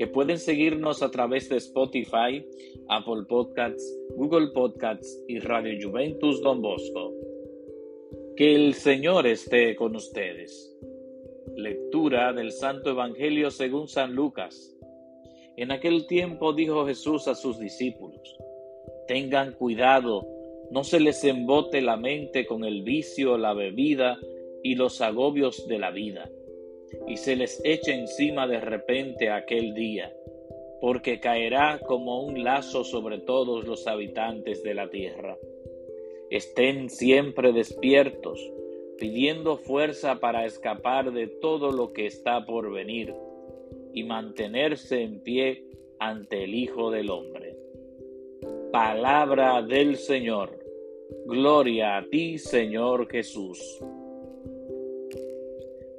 que pueden seguirnos a través de Spotify, Apple Podcasts, Google Podcasts y Radio Juventus Don Bosco. Que el Señor esté con ustedes. Lectura del Santo Evangelio según San Lucas. En aquel tiempo dijo Jesús a sus discípulos, Tengan cuidado, no se les embote la mente con el vicio, la bebida y los agobios de la vida, y se les eche encima de repente aquel día, porque caerá como un lazo sobre todos los habitantes de la tierra Estén siempre despiertos, pidiendo fuerza para escapar de todo lo que está por venir y mantenerse en pie ante el Hijo del Hombre. Palabra del Señor. Gloria a ti, Señor Jesús.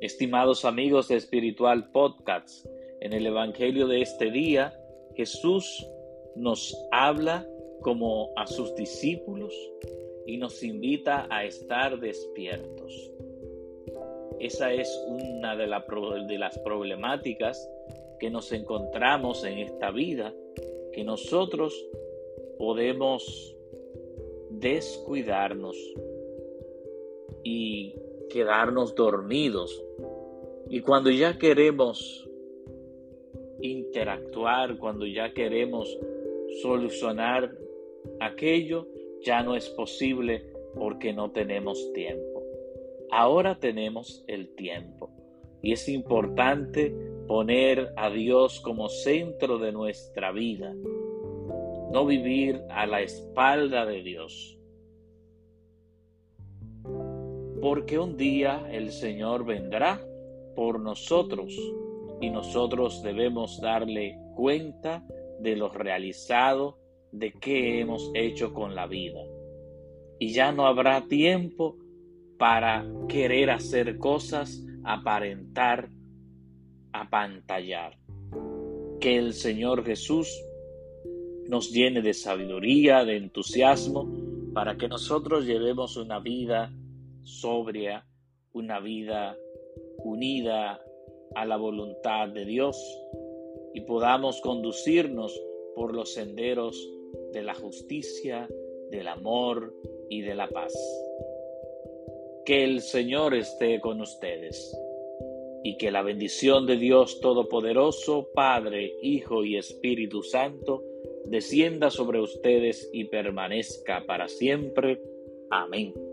Estimados amigos de Espiritual Podcast, en el Evangelio de este día, Jesús nos habla como a sus discípulos y nos invita a estar despiertos. Esa es una de, de, las problemáticas que nos encontramos en esta vida, que nosotros podemos descuidarnos y quedarnos dormidos. Y cuando ya queremos interactuar, cuando ya queremos solucionar aquello, ya no es posible porque no tenemos tiempo. Ahora tenemos el tiempo y es importante poner a Dios como centro de nuestra vida, no vivir a la espalda de Dios. Porque un día el Señor vendrá por nosotros y nosotros debemos darle cuenta de lo realizado de qué hemos hecho con la vida. Y ya no habrá tiempo para querer hacer cosas, aparentar, apantallar. Que el Señor Jesús nos llene de sabiduría, de entusiasmo, para que nosotros llevemos una vida sobria, una vida unida a la voluntad de Dios y podamos conducirnos por los senderos de la justicia, del amor y de la paz. Que el Señor esté con ustedes y que la bendición de Dios Todopoderoso, Padre, Hijo y Espíritu Santo, descienda sobre ustedes y permanezca para siempre. Amén.